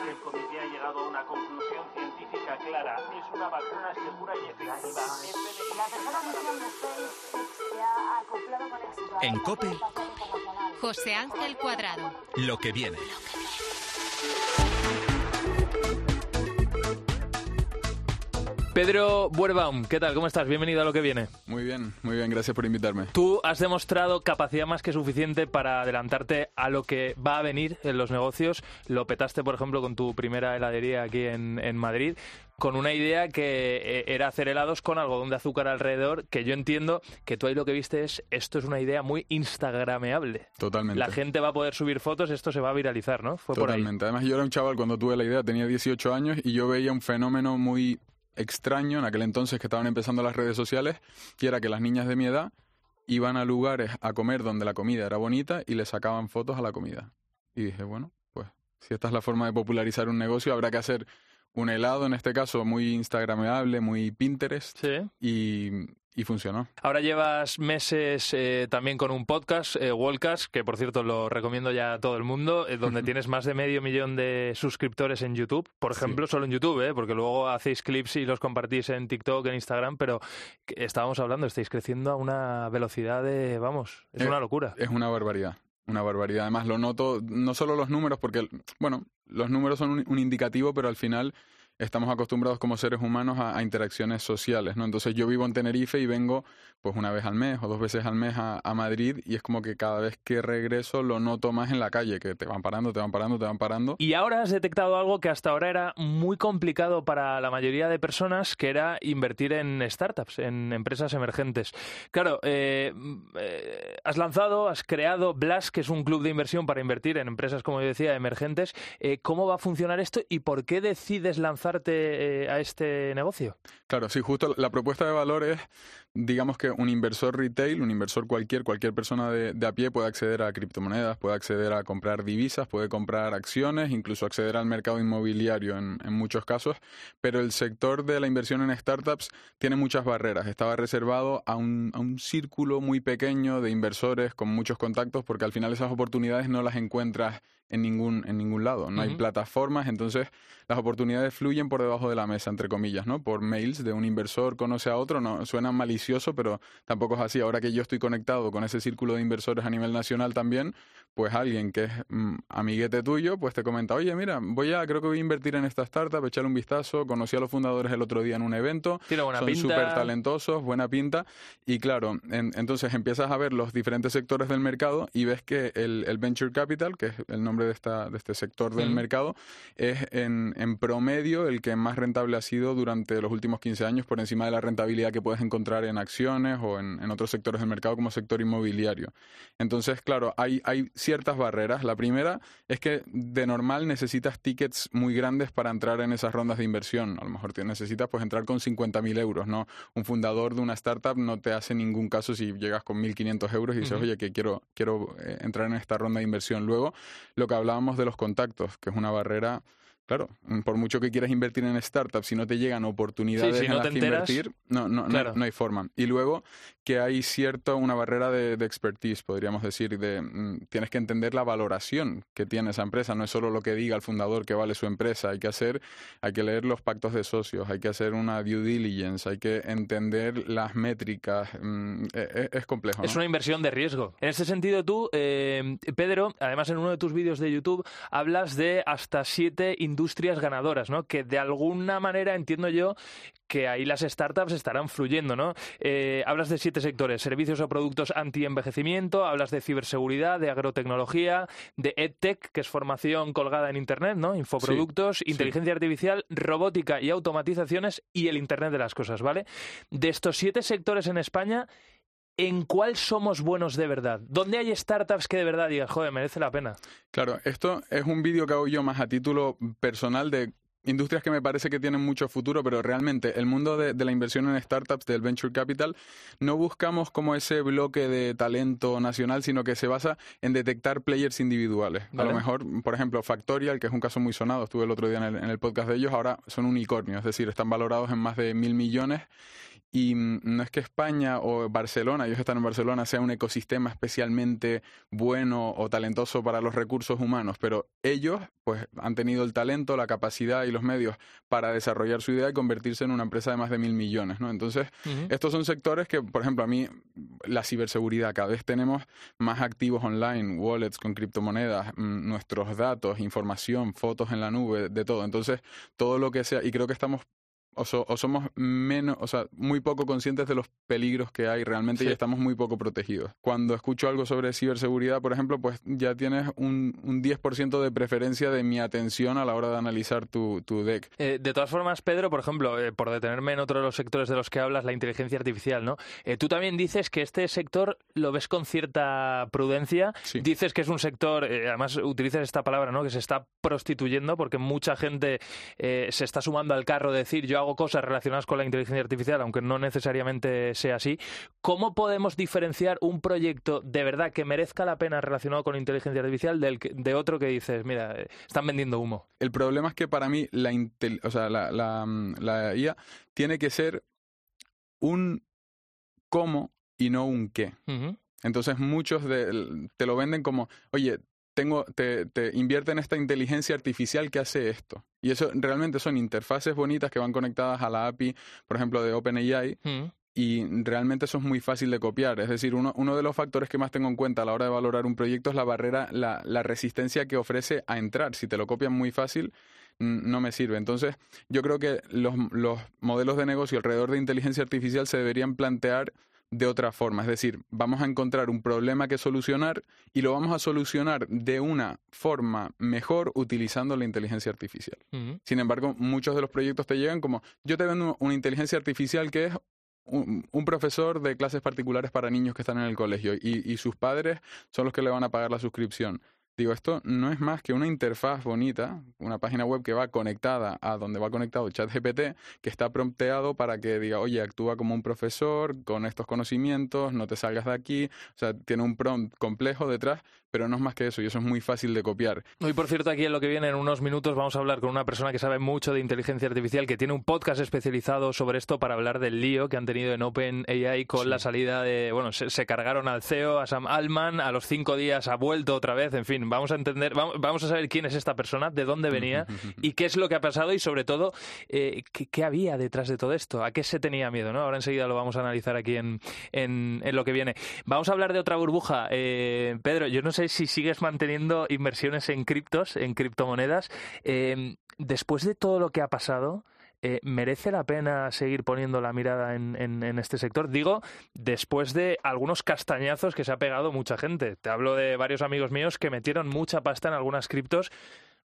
que haya cero emisiones de CO2 en 2050 El comité ha llegado a una conclusión científica clara. Es una vacuna segura y efectiva. La tercera misión de SpaceX se ha acoplado con éxito En la COPE. José Ángel Cuadrado. Lo que viene. Pedro Buerbaum, ¿qué tal? ¿Cómo estás? Bienvenido a lo que viene. Muy bien, muy bien, gracias por invitarme. Tú has demostrado capacidad más que suficiente para adelantarte a lo que va a venir en los negocios. Lo petaste, por ejemplo, con tu primera heladería aquí en, en Madrid, con una idea que eh, era hacer helados con algodón de azúcar alrededor, que yo entiendo que tú ahí lo que viste es, esto es una idea muy instagrameable. Totalmente. La gente va a poder subir fotos, esto se va a viralizar, ¿no? Fue por ahí. Totalmente. Además, yo era un chaval cuando tuve la idea, tenía 18 años y yo veía un fenómeno muy extraño en aquel entonces que estaban empezando las redes sociales, que era que las niñas de mi edad iban a lugares a comer donde la comida era bonita y le sacaban fotos a la comida. Y dije, bueno, pues si esta es la forma de popularizar un negocio, habrá que hacer un helado, en este caso, muy instagramable, muy Pinterest, Sí. y, y funcionó. Ahora llevas meses eh, también con un podcast, eh, Wallcast, que por cierto lo recomiendo ya a todo el mundo, eh, donde tienes más de medio millón de suscriptores en YouTube, por Sí. ejemplo, solo en YouTube, ¿eh? porque luego hacéis clips y los compartís en TikTok, en Instagram, pero estábamos hablando, estáis creciendo a una velocidad de, vamos, es una locura. Es una barbaridad, una barbaridad. Además, lo noto, no solo los números, porque, bueno, los números son un, un indicativo, pero al final estamos acostumbrados como seres humanos a, interacciones sociales, ¿no? Entonces yo vivo en Tenerife y vengo pues una vez al mes o dos veces al mes a, Madrid y es como que cada vez que regreso lo noto más en la calle, que te van parando, te van parando, te van parando. Y ahora has detectado algo que hasta ahora era muy complicado para la mayoría de personas, que era invertir en startups, en empresas emergentes. Claro, eh, eh, has lanzado, has creado Blast, que es un club de inversión para invertir en empresas, como yo decía, emergentes. Eh, ¿Cómo va a funcionar esto y por qué decides eh, a este negocio? Claro, sí, justo la propuesta de valor es, digamos que un inversor retail, un inversor cualquier, cualquier persona de, de a pie puede acceder a criptomonedas, puede acceder a comprar divisas, puede comprar acciones, incluso acceder al mercado inmobiliario en, en muchos casos, pero el sector de la inversión en startups tiene muchas barreras. Estaba reservado a un, a un círculo muy pequeño de inversores con muchos contactos, porque al final esas oportunidades no las encuentras en ningún, en ningún lado. No hay plataformas, entonces las oportunidades fluyen por debajo de la mesa, entre comillas, ¿no? Por mails de un inversor conoce a otro, no suena pero tampoco es así. Ahora que yo estoy conectado con ese círculo de inversores a nivel nacional también, pues alguien que es mm, amiguete tuyo, pues te comenta, oye, mira, voy a, creo que voy a invertir en esta startup, echarle un vistazo, conocí a los fundadores el otro día en un evento, Tiene buena son súper talentosos, buena pinta, y claro, en- entonces empiezas a ver los diferentes sectores del mercado y ves que el, el Venture Capital, que es el nombre de, esta, de este sector del mercado, es en, en promedio el que más rentable ha sido durante los últimos 15 años por encima de la rentabilidad que puedes encontrar en acciones o en, en otros sectores del mercado como sector inmobiliario. Entonces, claro, hay, hay ciertas barreras. La primera es que de normal necesitas tickets muy grandes para entrar en esas rondas de inversión. A lo mejor te necesitas pues entrar con 50.000 euros, ¿no? Un fundador de una startup no te hace ningún caso si llegas con 1.500 euros y dices, oye, que quiero, quiero eh, entrar en esta ronda de inversión. Luego, lo que hablábamos de los contactos, que es una barrera claro, mm, por mucho que quieras invertir en startups, si no te llegan oportunidades si no en las te que enteras, invertir, no, no, no- claro. no, hay forma. Y luego que hay cierta, una barrera de, de expertise, podríamos decir, de mm, tienes que entender la valoración que tiene esa empresa, no es solo lo que diga el fundador que vale su empresa, hay que hacer, hay que leer los pactos de socios, hay que hacer una due diligence, hay que entender las métricas, mm, e- e- es, complejo. Es una inversión de riesgo. En este sentido, tú, eh, Pedro, además en uno de tus vídeos de YouTube, hablas de hasta siete industrias ganadoras, ¿no? Que de alguna manera entiendo yo que ahí las startups estarán fluyendo, ¿no? Eh, hablas de siete sectores, servicios o productos anti-envejecimiento, hablas de ciberseguridad, de agrotecnología, de EdTech, que es formación colgada en Internet, ¿no? Infoproductos, inteligencia artificial, robótica y automatizaciones y el Internet de las cosas, ¿vale? De estos siete sectores en España, ¿en cuál somos buenos de verdad? ¿Dónde hay startups que de verdad digan, joder, merece la pena? Claro, esto es un vídeo que hago yo más a título personal de industrias que me parece que tienen mucho futuro, pero realmente el mundo de, de la inversión en startups, del venture capital, no buscamos como ese bloque de talento nacional, sino que se basa en detectar players individuales. A lo mejor, por ejemplo, Factorial, que es un caso muy sonado, estuve el otro día en el, en el podcast de ellos, ahora son unicornios, es decir, están valorados en más de mil millones y no es que España o Barcelona, ellos están en Barcelona, sea un ecosistema especialmente bueno o talentoso para los recursos humanos, pero ellos pues han tenido el talento, la capacidad y los medios para desarrollar su idea y convertirse en una empresa de más de mil millones, ¿no? Entonces, estos son sectores que, por ejemplo, a mí la ciberseguridad, cada vez tenemos más activos online, wallets con criptomonedas, mm, nuestros datos, información, fotos en la nube, de todo. Entonces, todo lo que sea, y creo que estamos o, so- o somos menos, o sea, muy poco conscientes de los peligros que hay realmente y estamos muy poco protegidos. Cuando escucho algo sobre ciberseguridad, por ejemplo, pues ya tienes un, un 10% de preferencia de mi atención a la hora de analizar tu, tu deck. Eh, de todas formas, Pedro, por ejemplo, eh, por detenerme en otro de los sectores de los que hablas, la inteligencia artificial, ¿no? Eh, tú también dices que este sector lo ves con cierta prudencia. Sí. Dices que es un sector, además utilizas esta palabra, ¿no? Que se está prostituyendo porque mucha gente se está sumando al carro de decir yo hago cosas relacionadas con la inteligencia artificial, aunque no necesariamente sea así. ¿Cómo podemos diferenciar un proyecto de verdad que merezca la pena relacionado con inteligencia artificial del de otro que dices, mira, eh, están vendiendo humo? El problema es que para mí la, intel- o sea, la, la, mm, la IA tiene que ser un cómo y no un qué. Entonces muchos de, te lo venden como, oye, tengo, te, te invierte en esta inteligencia artificial que hace esto. Y eso realmente son interfaces bonitas que van conectadas a la API, por ejemplo, de OpenAI, Ujú. y realmente eso es muy fácil de copiar. Es decir, uno, uno de los factores que más tengo en cuenta a la hora de valorar un proyecto es la barrera, la, la resistencia que ofrece a entrar. Si te lo copian muy fácil, mm, no me sirve. Entonces, yo creo que los, los modelos de negocio alrededor de inteligencia artificial se deberían plantear de otra forma. Es decir, vamos a encontrar un problema que solucionar y lo vamos a solucionar de una forma mejor utilizando la inteligencia artificial. Sin embargo, muchos de los proyectos te llegan como, yo te vendo una inteligencia artificial que es un, un profesor de clases particulares para niños que están en el colegio y, y sus padres son los que le van a pagar la suscripción. Digo, esto no es más que una interfaz bonita, una página web que va conectada a donde va conectado ChatGPT, que está prompteado para que diga, oye, actúa como un profesor con estos conocimientos, no te salgas de aquí. O sea, tiene un prompt complejo detrás, pero no es más que eso, y eso es muy fácil de copiar. Hoy, por cierto, aquí en lo que viene, en unos minutos, vamos a hablar con una persona que sabe mucho de inteligencia artificial, que tiene un podcast especializado sobre esto para hablar del lío que han tenido en OpenAI con Sí. la salida de. Bueno, se, se cargaron al CEO, a Sam Altman, a los cinco días ha vuelto otra vez. En fin, vamos a entender, vamos, vamos a saber quién es esta persona, de dónde venía y qué es lo que ha pasado y, sobre todo, eh, qué, qué había detrás de todo esto, a qué se tenía miedo, ¿no? Ahora enseguida lo vamos a analizar aquí en, en, en lo que viene. Vamos a hablar de otra burbuja. Eh, Pedro, yo no sé si sigues manteniendo inversiones en criptos, en criptomonedas. Eh, después de todo lo que ha pasado, eh, ¿merece la pena seguir poniendo la mirada en, en- en este sector? Digo, después de algunos castañazos que se ha pegado mucha gente. Te hablo de varios amigos míos que metieron mucha pasta en algunas criptos,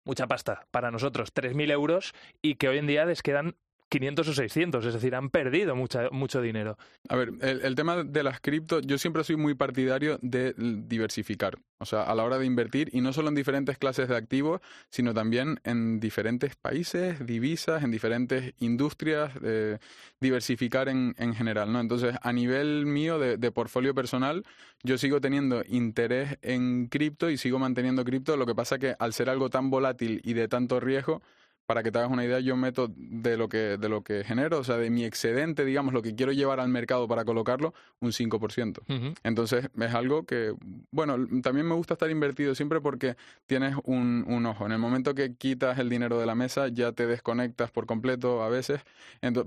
mucha pasta para nosotros, 3.000 euros, y que hoy en día les quedan 500 o 600, es decir, han perdido mucha, mucho dinero. A ver, el, el tema de las cripto, yo siempre soy muy partidario de diversificar. O sea, a la hora de invertir, y no solo en diferentes clases de activos, sino también en diferentes países, divisas, en diferentes industrias, eh, diversificar en, en general, ¿no? Entonces, a nivel mío de, de portfolio personal, yo sigo teniendo interés en cripto y sigo manteniendo cripto. Lo que pasa que al ser algo tan volátil y de tanto riesgo, para que te hagas una idea, yo meto de lo que de lo que genero, o sea, de mi excedente, digamos, lo que quiero llevar al mercado para colocarlo, un 5%. Entonces, es algo que, bueno, también me gusta estar invertido siempre porque tienes un, un, ojo. En el momento que quitas el dinero de la mesa, ya te desconectas por completo a veces,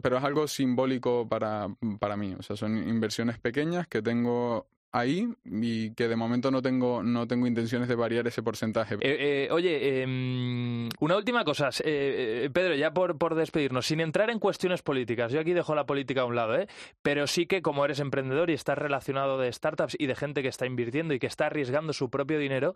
pero es algo simbólico para, para mí. O sea, son inversiones pequeñas que tengo ahí y que de momento no tengo, no tengo intenciones de variar ese porcentaje. Eh, eh, oye, em, una última cosa, eh, Pedro, ya por, por despedirnos, sin entrar en cuestiones políticas, yo aquí dejo la política a un lado, ¿eh? pero sí que como eres emprendedor y estás relacionado de startups y de gente que está invirtiendo y que está arriesgando su propio dinero,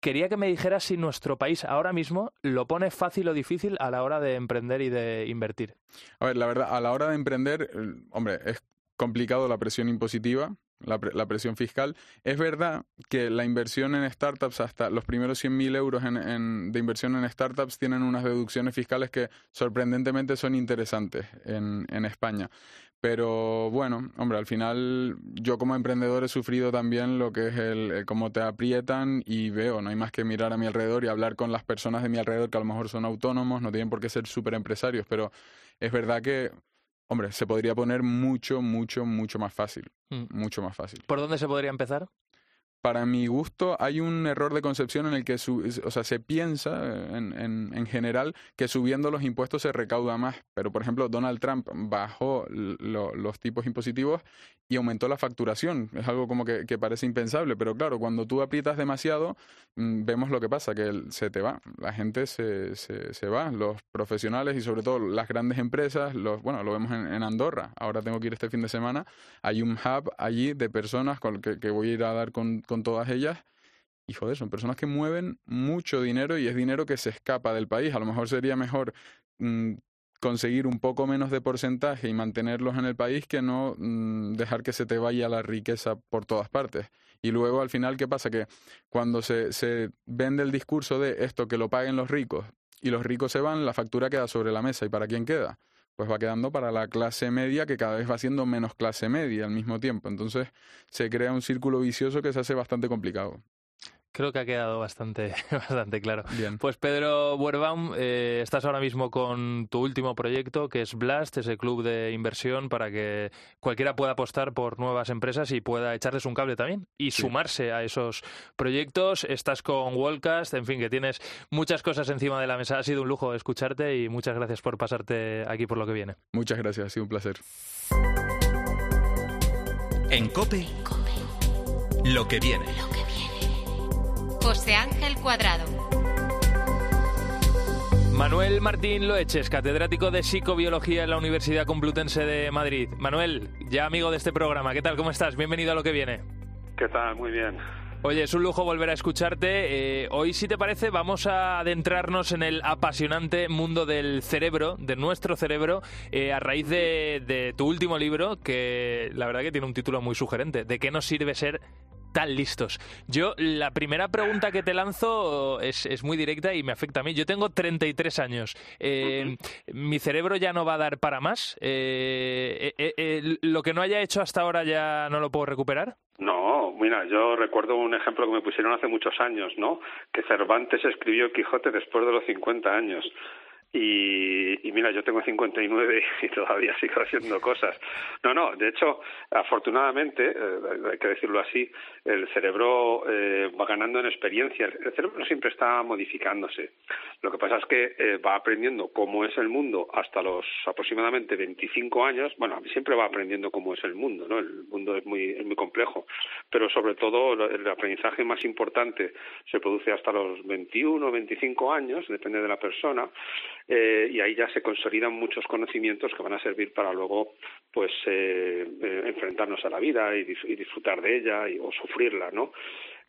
quería que me dijeras si nuestro país ahora mismo lo pone fácil o difícil a la hora de emprender y de invertir. A ver, la verdad, a la hora de emprender, hombre, es complicado la presión impositiva, la, la, presión fiscal. Es verdad que la inversión en startups, hasta los primeros 100.000 euros en, de inversión en startups, tienen unas deducciones fiscales que sorprendentemente son interesantes en, en España. Pero bueno, hombre, al final yo como emprendedor he sufrido también lo que es el, cómo te aprietan y veo, no hay más que mirar a mi alrededor y hablar con las personas de mi alrededor que a lo mejor son autónomos, no tienen por qué ser súper empresarios, pero es verdad que Hombre, se podría poner mucho, mucho, mucho más fácil. Mm. Mucho más fácil. ¿Por dónde se podría empezar? Para mi gusto, hay un error de concepción en el que o sea, se piensa en, en, general que subiendo los impuestos se recauda más. Pero, por ejemplo, Donald Trump bajó los tipos impositivos y aumentó la facturación. Es algo como que, parece impensable. Pero claro, cuando tú aprietas demasiado, mm, vemos lo que pasa, que se te va. La gente se, se, se, va. Los profesionales y sobre todo las grandes empresas, los, bueno, lo vemos en, Andorra. Ahora tengo que ir este fin de semana. Hay un hub allí de personas con que, que voy a ir a dar con con todas ellas. Y joder, son personas que mueven mucho dinero y es dinero que se escapa del país. A lo mejor sería mejor mm, conseguir un poco menos de porcentaje y mantenerlos en el país que no mm, dejar que se te vaya la riqueza por todas partes. Y luego al final, ¿qué pasa? Que cuando se, se vende el discurso de esto que lo paguen los ricos y los ricos se van, la factura queda sobre la mesa. ¿Y para quién queda? Pues va quedando para la clase media que cada vez va siendo menos clase media al mismo tiempo. Entonces se crea un círculo vicioso que se hace bastante complicado. Creo que ha quedado bastante, bastante claro. Bien. Pues Pedro Buerbaum, eh, estás ahora mismo con tu último proyecto, que es Blast, ese club de inversión para que cualquiera pueda apostar por nuevas empresas y pueda echarles un cable también y sumarse a esos proyectos. Estás con Wallcast, en fin, que tienes muchas cosas encima de la mesa. Ha sido un lujo escucharte y muchas gracias por pasarte aquí por lo que viene. Muchas gracias, ha sido un placer. En COPE, lo que viene. José Ángel Cuadrado. Manuel Martín Loeches, catedrático de psicobiología en la Universidad Complutense de Madrid. Manuel, ya amigo de este programa, ¿qué tal? ¿Cómo estás? Bienvenido a lo que viene. ¿Qué tal? Muy bien. Oye, es un lujo volver a escucharte. Eh, hoy, si te parece, vamos a adentrarnos en el apasionante mundo del cerebro, de nuestro cerebro, eh, a raíz de, de, tu último libro, que la verdad que tiene un título muy sugerente. ¿De qué nos sirve ser tan listos. Yo, la primera pregunta que te lanzo es, es muy directa y me afecta a mí. Yo tengo 33 años. Eh, ¿Mi cerebro ya no va a dar para más? Eh, eh, ¿Lo que no haya hecho hasta ahora ya no lo puedo recuperar? No, mira, yo recuerdo un ejemplo que me pusieron hace muchos años, ¿no? Que Cervantes escribió Quijote después de los 50 años. Y, y, mira, yo tengo 59 y todavía sigo haciendo cosas. No, no, de hecho, afortunadamente, eh, hay que decirlo así, el cerebro eh, va ganando en experiencia. El cerebro siempre está modificándose. Lo que pasa es que eh, va aprendiendo cómo es el mundo hasta los aproximadamente 25 años. Bueno, siempre va aprendiendo cómo es el mundo, ¿no? El mundo es muy, es muy complejo. Pero sobre todo, el aprendizaje más importante se produce hasta los 21 o 25 años, depende de la persona eh, y ahí ya se consolidan muchos conocimientos que van a servir para luego pues eh, eh, enfrentarnos a la vida y, disfrutar de ella y, o sufrirla, ¿no?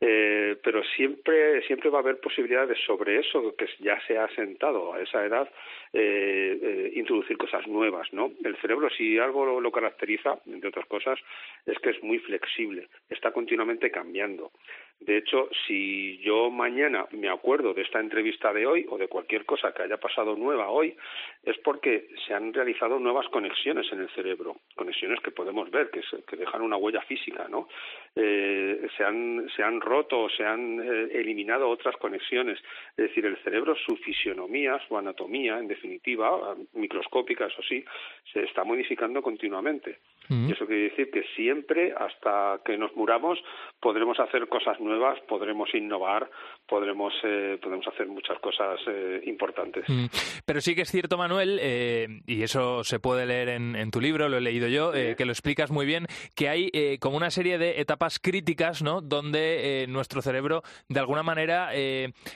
Eh, pero siempre siempre va a haber posibilidades sobre eso que ya se ha sentado a esa edad eh, introducir cosas nuevas, ¿no? El cerebro, si algo lo, caracteriza, entre otras cosas, es que es muy flexible, está continuamente cambiando. De hecho, si yo mañana me acuerdo de esta entrevista de hoy o de cualquier cosa que haya pasado nueva hoy, es porque se han realizado nuevas conexiones en el cerebro, conexiones que podemos ver, que, que dejan una huella física, ¿no? Eh, se, han, se han roto, se han eh, eliminado otras conexiones. Es decir, el cerebro, su fisionomía, su anatomía, en definitiva, microscópica, eso sí, se está modificando continuamente. Y eso quiere decir que siempre, hasta que nos muramos, podremos hacer cosas nuevas, podremos innovar, podremos, eh, podemos hacer muchas cosas eh, importantes. Mm. Pero sí que es cierto, Manuel, eh, y eso se puede leer en, tu libro, lo he leído yo, que lo explicas muy bien, que hay como una serie de etapas críticas, ¿no? Donde nuestro cerebro, de alguna manera,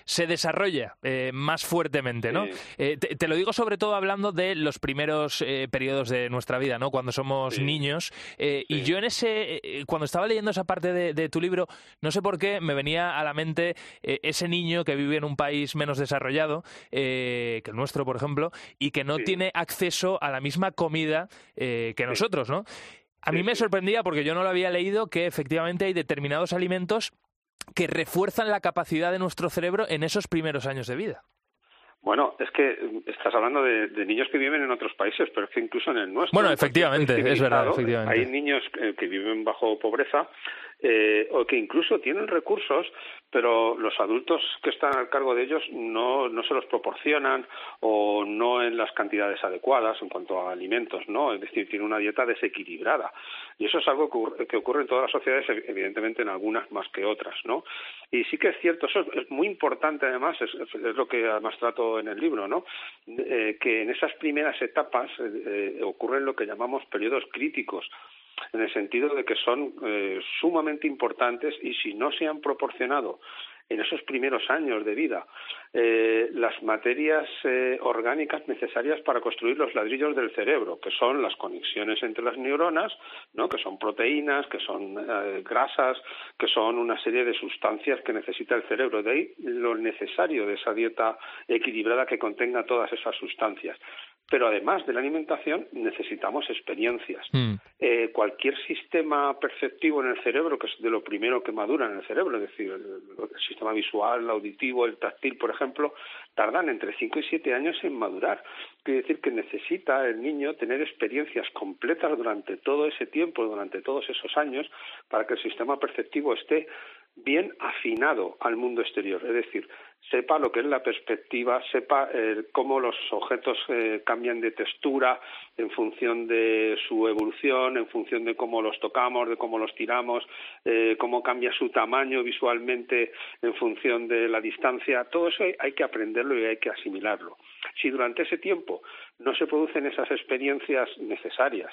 se desarrolla más fuertemente, ¿no? Te, lo digo sobre todo hablando de los primeros periodos de nuestra vida, ¿no? Cuando somos niños. Y yo en ese, cuando estaba leyendo esa parte de, de tu libro, no sé por qué me venía a la mente eh, ese niño que vive en un país menos desarrollado eh, que el nuestro, por ejemplo, y que no tiene acceso a la misma comida eh, que nosotros, ¿no? A mí me sorprendía porque yo no lo había leído que efectivamente hay determinados alimentos que refuerzan la capacidad de nuestro cerebro en esos primeros años de vida. Bueno, es que estás hablando de, niños que viven en otros países, pero es que incluso en el nuestro. Bueno, efectivamente, es verdad. Efectivamente. Hay niños que viven bajo pobreza eh, o que incluso tienen recursos, pero los adultos que están al cargo de ellos no, no se los proporcionan o no en las cantidades adecuadas en cuanto a alimentos, ¿no? Es decir, tienen una dieta desequilibrada. Y eso es algo que ocurre, en todas las sociedades, evidentemente en algunas más que otras, ¿no? Y sí que es cierto, eso es muy importante además, es, lo que además trato en el libro, ¿no? Eh, que en esas primeras etapas eh, ocurren lo que llamamos periodos críticos en el sentido de que son eh, sumamente importantes y si no se han proporcionado en esos primeros años de vida eh, las materias eh, orgánicas necesarias para construir los ladrillos del cerebro, que son las conexiones entre las neuronas, ¿no? que son proteínas, que son grasas, que son una serie de sustancias que necesita el cerebro. De ahí lo necesario de esa dieta equilibrada que contenga todas esas sustancias pero además de la alimentación necesitamos experiencias. Mm. Eh, cualquier sistema perceptivo en el cerebro, que es de lo primero que madura en el cerebro, es decir, el, sistema visual, el auditivo, el táctil, por ejemplo, tardan entre 5 y 7 años en madurar. Quiere decir que necesita el niño tener experiencias completas durante todo ese tiempo, durante todos esos años, para que el sistema perceptivo esté bien afinado al mundo exterior, es decir, sepa lo que es la perspectiva, sepa eh, cómo los objetos eh, cambian de textura en función de su evolución, en función de cómo los tocamos, de cómo los tiramos, eh, cómo cambia su tamaño visualmente en función de la distancia. Todo eso hay que aprenderlo y hay que asimilarlo. Si durante ese tiempo no se producen esas experiencias necesarias,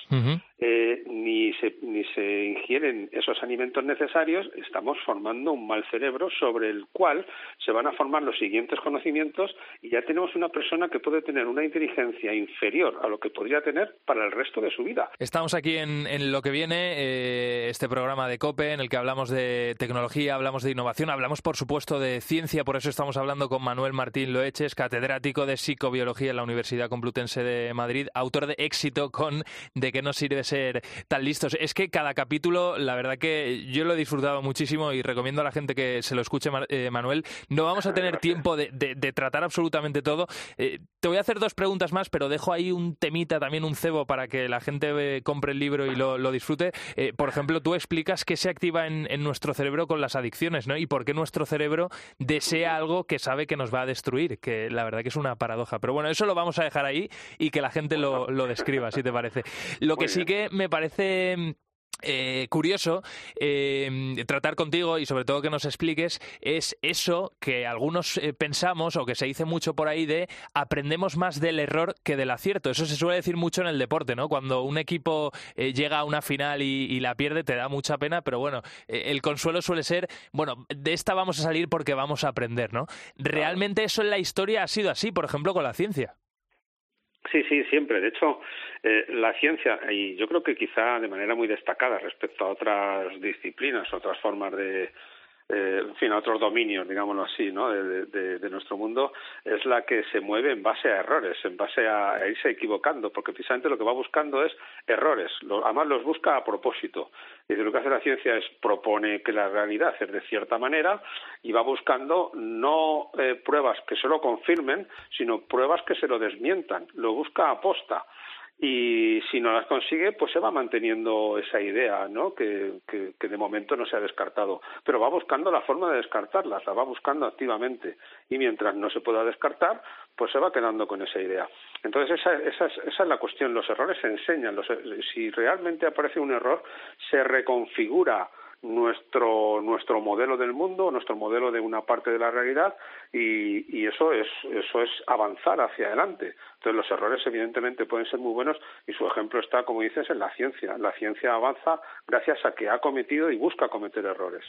eh, ni, se, ni se ingieren esos alimentos necesarios, estamos formando un mal cerebro sobre el cual se van a formar los siguientes conocimientos y ya tenemos una persona que puede tener una inteligencia inferior a lo que podría tener para el resto de su vida. Estamos aquí en, en lo que viene, eh, este programa de COPE, en el que hablamos de tecnología, hablamos de innovación, hablamos por supuesto de ciencia, por eso estamos hablando con Manuel Martín Loeches, catedrático de psicobiología en la Universidad Complutense de Madrid, autor de éxito con De qué nos sirve ser tan listos. Es que cada capítulo, la verdad que yo lo he disfrutado muchísimo y recomiendo a la gente que se lo escuche, eh, Manuel. No vamos a tener tiempo de, tratar absolutamente todo. Eh, te voy a hacer dos preguntas más, pero dejo ahí un temita, también un cebo para que la gente eh, compre el libro y lo, disfrute. por ejemplo, tú explicas qué se activa en, en nuestro cerebro con las adicciones, ¿no? Y por qué nuestro cerebro desea algo que sabe que nos va a destruir, que la verdad que es una paradoja. Pero bueno, eso lo vamos a dejar ahí y que la gente lo, lo describa, si te parece. Lo que sí que me parece eh, curioso eh, tratar contigo y sobre todo que nos expliques es eso que algunos eh, pensamos o que se dice mucho por ahí de aprendemos más del error que del acierto. Eso se suele decir mucho en el deporte, ¿no? Cuando un equipo llega a una final y, la pierde te da mucha pena, pero bueno, el consuelo suele ser, bueno, de esta vamos a salir porque vamos a aprender, ¿no? Realmente eso en la historia ha sido así, por ejemplo, con la ciencia. Sí, sí, siempre. De hecho, eh, la ciencia, y yo creo que quizá de manera muy destacada respecto a otras disciplinas, otras formas de, eh, en fin, a otros dominios, digámoslo así, ¿no? De, nuestro mundo, es la que se mueve en base a errores, en base a, irse equivocando, porque precisamente lo que va buscando es errores, además los busca a propósito. Y lo que hace la ciencia es propone que la realidad es de cierta manera y va buscando no eh, pruebas que se lo confirmen, sino pruebas que se lo desmientan, lo busca a posta y si no las consigue, pues se va manteniendo esa idea, ¿no? Que, que, de momento no se ha descartado, pero va buscando la forma de descartarlas, la va buscando activamente y mientras no se pueda descartar, pues se va quedando con esa idea. Entonces esa, esa, es, esa es la cuestión, los errores se enseñan, los, si realmente aparece un error, se reconfigura nuestro nuestro modelo del mundo, nuestro modelo de una parte de la realidad y, y, eso es eso es avanzar hacia adelante. Entonces los errores evidentemente pueden ser muy buenos y su ejemplo está, como dices, en la ciencia. La ciencia avanza gracias a que ha cometido y busca cometer errores.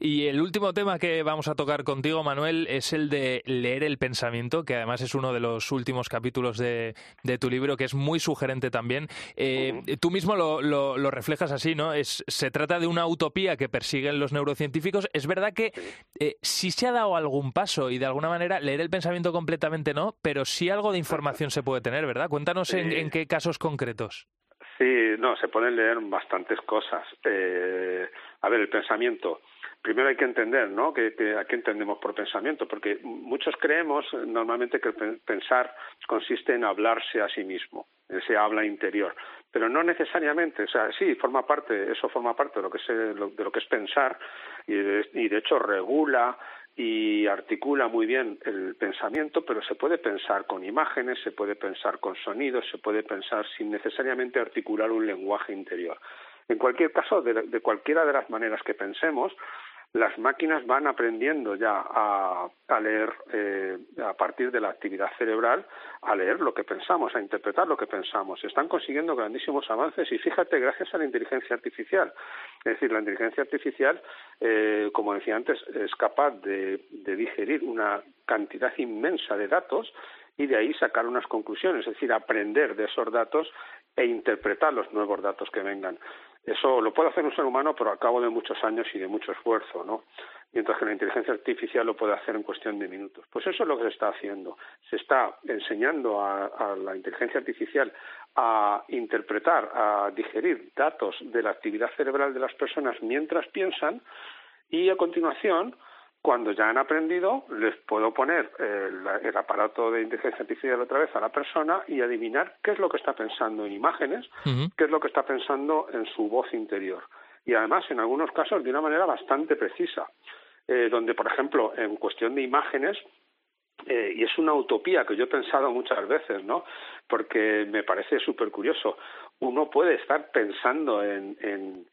Y el último tema que vamos a tocar contigo, Manuel, es el de leer el pensamiento, que además es uno de los últimos capítulos de, de tu libro, que es muy sugerente también. Eh, tú mismo lo, lo, reflejas así, ¿no? Es, se trata de una utopía que persiguen los neurocientíficos. Es verdad que eh, sí se ha dado algún paso y de alguna manera leer el pensamiento completamente no, pero sí algo de información se puede tener, ¿verdad? Cuéntanos en, qué casos concretos. Sí, no, se pueden leer bastantes cosas. Eh, a ver, el pensamiento. Primero hay que entender, ¿no? Que, ¿A qué entendemos por pensamiento? Porque muchos creemos normalmente que pensar consiste en hablarse a sí mismo, ese habla interior pero no necesariamente, o sea, sí, forma parte, eso forma parte de lo que es, de lo que es pensar y de, hecho regula y articula muy bien el pensamiento, pero se puede pensar con imágenes, se puede pensar con sonidos, se puede pensar sin necesariamente articular un lenguaje interior. En cualquier caso, de cualquiera de las maneras que pensemos, las máquinas van aprendiendo ya a, leer eh, a partir de la actividad cerebral, a leer lo que pensamos, a interpretar lo que pensamos. Están consiguiendo grandísimos avances y fíjate, gracias a la inteligencia artificial. Es decir, la inteligencia artificial, eh, como decía antes, es capaz de, de digerir una cantidad inmensa de datos y de ahí sacar unas conclusiones, es decir, aprender de esos datos e interpretar los nuevos datos que vengan. Eso lo puede hacer un ser humano, pero a cabo de muchos años y de mucho esfuerzo, ¿no? Mientras que la inteligencia artificial lo puede hacer en cuestión de minutos. Pues eso es lo que se está haciendo. Se está enseñando a, la inteligencia artificial a interpretar, a digerir datos de la actividad cerebral de las personas mientras piensan y a continuación cuando ya han aprendido, les puedo poner el, aparato de inteligencia artificial otra vez a la persona y adivinar qué es lo que está pensando en imágenes, qué es lo que está pensando en su voz interior. Y además, en algunos casos, de una manera bastante precisa, eh, donde, por ejemplo, en cuestión de imágenes, eh, y es una utopía que yo he pensado muchas veces, ¿no? Porque me parece súper curioso. Uno puede estar pensando en,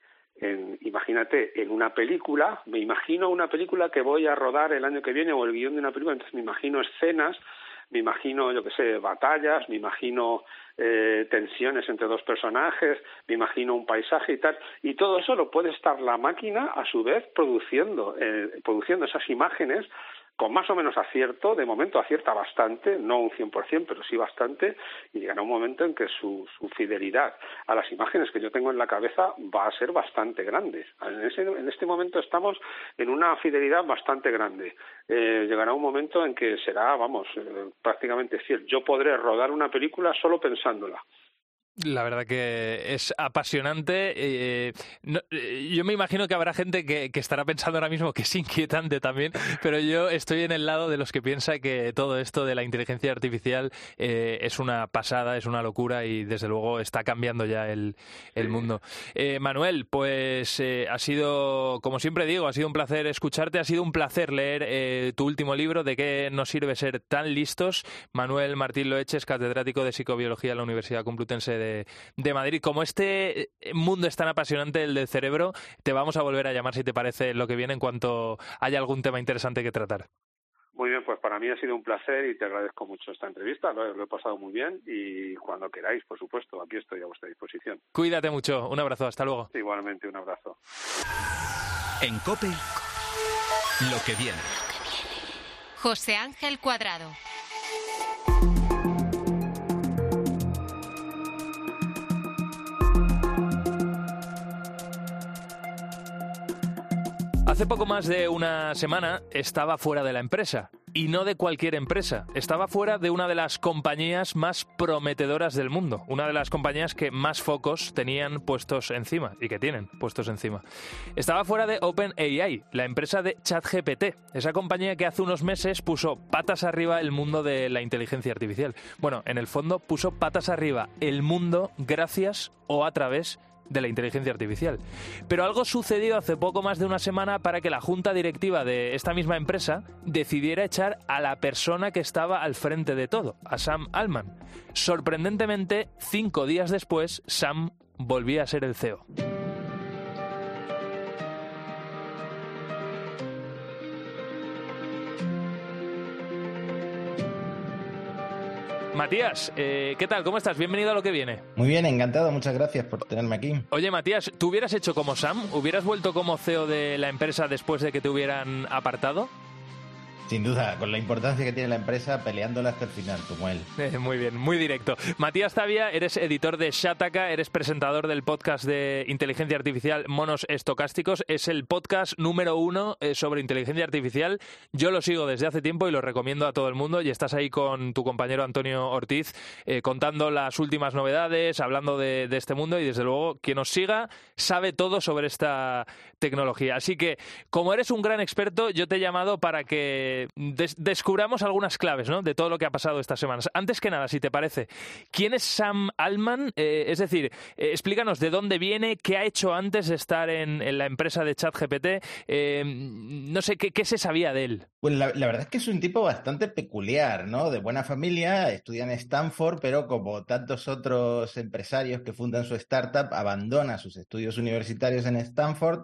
imagínate, en una película, me imagino una película que voy a rodar el año que viene o el guion de una película, entonces me imagino escenas, me imagino, yo qué sé, batallas, me imagino eh, tensiones entre dos personajes, me imagino un paisaje y tal, y todo eso lo puede estar la máquina a su vez produciendo, eh, produciendo esas imágenes con más o menos acierto, de momento acierta bastante, no un 100%, pero sí bastante, y llegará un momento en que su, fidelidad a las imágenes que yo tengo en la cabeza va a ser bastante grande. En, este momento estamos en una fidelidad bastante grande. Eh, llegará un momento en que será, vamos, eh, prácticamente fiel. Yo podré rodar una película solo pensándola. La verdad que es apasionante. Eh, eh, yo me imagino que habrá gente que, estará pensando ahora mismo que es inquietante también, pero yo estoy en el lado de los que piensa que todo esto de la inteligencia artificial eh, es una pasada, es una locura y desde luego está cambiando ya el, mundo. Manuel, pues ha sido, como siempre digo, ha sido un placer escucharte, ha sido un placer leer tu último libro, ¿De qué nos sirve ser tan listos? Manuel Martín Loeches, catedrático de Psicobiología en la Universidad Complutense de de, Madrid. Como este mundo es tan apasionante, el del cerebro, te vamos a volver a llamar si te parece lo que viene en cuanto haya algún tema interesante que tratar. Muy bien, pues para mí ha sido un placer y te agradezco mucho esta entrevista. Lo, he pasado muy bien y cuando queráis, por supuesto, aquí estoy a vuestra disposición. Cuídate mucho. Un abrazo. Hasta luego. Igualmente, un abrazo. En COPE, lo que viene. José Ángel Cuadrado. Hace poco más de una semana estaba fuera de la empresa. Y no de cualquier empresa. Estaba fuera de una de las compañías más prometedoras del mundo. Una de las compañías que más focos tenían puestos encima y que tienen puestos encima. Estaba fuera de OpenAI, la empresa de ChatGPT. Esa compañía que hace unos meses puso patas arriba el mundo de la inteligencia artificial. Bueno, en el fondo puso patas arriba el mundo gracias o a través de de la inteligencia artificial. Pero algo sucedió hace poco más de una semana para que la junta directiva de esta misma empresa decidiera echar a la persona que estaba al frente de todo, a Sam Altman. Sorprendentemente, cinco días después, Sam volvía a ser el CEO. Matías, eh, ¿qué tal? ¿Cómo estás? Bienvenido a lo que viene. Muy bien, encantado. Muchas gracias por tenerme aquí. Oye, Matías, ¿tú hubieras hecho como Sam? ¿Hubieras vuelto como CEO de la empresa después de que te hubieran apartado? Sin duda, con la importancia que tiene la empresa, peleándola hasta el final, como él. Eh, muy bien, muy directo. Matías Tavia, eres editor de Shataka, eres presentador del podcast de inteligencia artificial Monos Estocásticos. Es el podcast número uno eh, sobre inteligencia artificial. Yo lo sigo desde hace tiempo y lo recomiendo a todo el mundo. Y estás ahí con tu compañero Antonio Ortiz eh, contando las últimas novedades, hablando de, este mundo y desde luego quien nos siga sabe todo sobre esta tecnología. Así que, como eres un gran experto, yo te he llamado para que descubramos algunas claves ¿no? de todo lo que ha pasado estas semanas. Antes que nada, si te parece, ¿quién es Sam Altman? Eh, es decir, eh, explícanos de dónde viene, qué ha hecho antes de estar en, la empresa de ChatGPT. Eh, no sé, ¿qué, se sabía de él? Pues la, verdad es que es un tipo bastante peculiar, ¿no? De buena familia, estudia en Stanford, pero como tantos otros empresarios que fundan su startup, abandona sus estudios universitarios en Stanford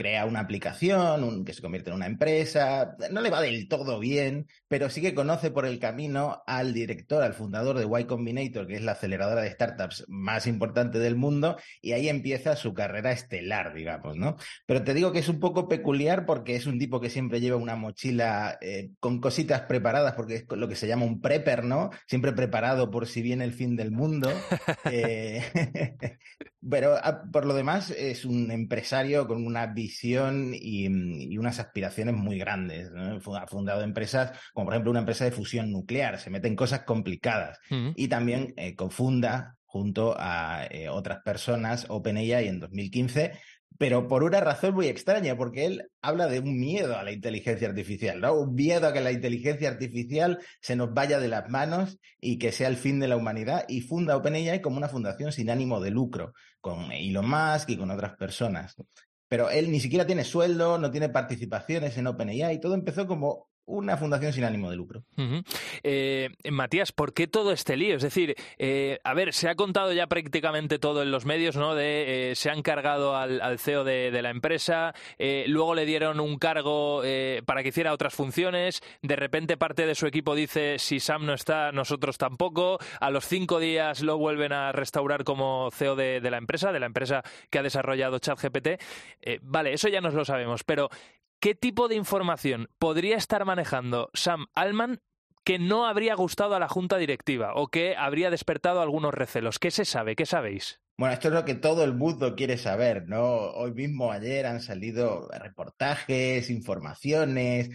crea una aplicación que se convierte en una empresa, no le va del todo bien, pero sí que conoce por el camino al director, al fundador de Y Combinator, que es la aceleradora de startups más importante del mundo, y ahí empieza su carrera estelar, digamos, ¿no? Pero te digo que es un poco peculiar porque es un tipo que siempre lleva una mochila eh, con cositas preparadas, porque es lo que se llama un prepper, ¿no? Siempre preparado por si viene el fin del mundo. Eh, pero ah, por lo demás es un empresario con una visión Mm, y, unas aspiraciones muy grandes. Ha fundado empresas, como por ejemplo una empresa de fusión nuclear, se mete en cosas complicadas. Y también eh, confunda junto a eh, otras personas OpenAI en 2015, pero por una razón muy extraña, porque él habla de un miedo a la inteligencia artificial, ¿no? Un miedo a que la inteligencia artificial se nos vaya de las manos y que sea el fin de la humanidad, y funda OpenAI como una fundación sin ánimo de lucro, con Elon Musk y con otras personas pero él ni siquiera tiene sueldo, no tiene participaciones en OpenAI, todo empezó como una fundación sin ánimo de lucro. Eh, Matías, ¿por qué todo este lío? Es decir, eh, a ver, se ha contado ya prácticamente todo en los medios, ¿no? De, eh, se han cargado al, CEO de, la empresa, luego le dieron un cargo para que hiciera otras funciones, de repente parte de su equipo dice, si Sam no está, nosotros tampoco, a los cinco días lo vuelven a restaurar como CEO de, de la empresa, de la empresa que ha desarrollado ChatGPT. vale, eso ya nos lo sabemos, pero ¿Qué tipo de información podría estar manejando Sam Altman que no habría gustado a la junta directiva o que habría despertado algunos recelos? ¿Qué se sabe? ¿Qué sabéis? Bueno, esto es lo que todo el mundo quiere saber, ¿no? Hoy mismo, ayer, han salido reportajes, informaciones.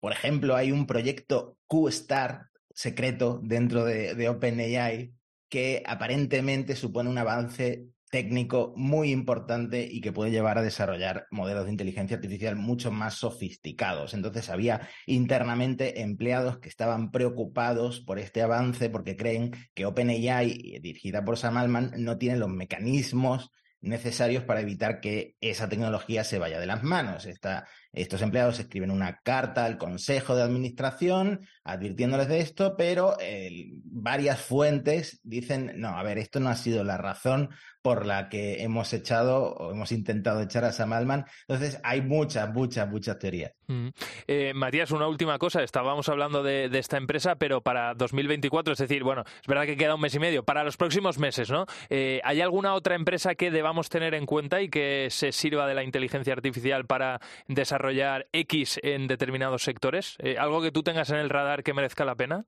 Por ejemplo, hay un proyecto Q-Star secreto dentro de, de OpenAI que aparentemente supone un avance técnico muy importante y que puede llevar a desarrollar modelos de inteligencia artificial mucho más sofisticados. Entonces había internamente empleados que estaban preocupados por este avance porque creen que OpenAI, dirigida por Sam Altman, no tiene los mecanismos necesarios para evitar que esa tecnología se vaya de las manos. Estos empleados escriben una carta al Consejo de Administración advirtiéndoles de esto, pero varias fuentes dicen, no, a ver, esto no ha sido la razón por la que hemos echado o hemos intentado echar a Sam Altman. Entonces, hay muchas, muchas, muchas teorías. Mm. Eh, Matías, una última cosa. Estábamos hablando de, esta empresa, pero para 2024, es decir, bueno, es verdad que queda un mes y medio. Para los próximos meses, ¿no? Eh, ¿Hay alguna otra empresa que debamos tener en cuenta y que se sirva de la inteligencia artificial para desarrollar X en determinados sectores? Eh, ¿Algo que tú tengas en el radar que merezca la pena?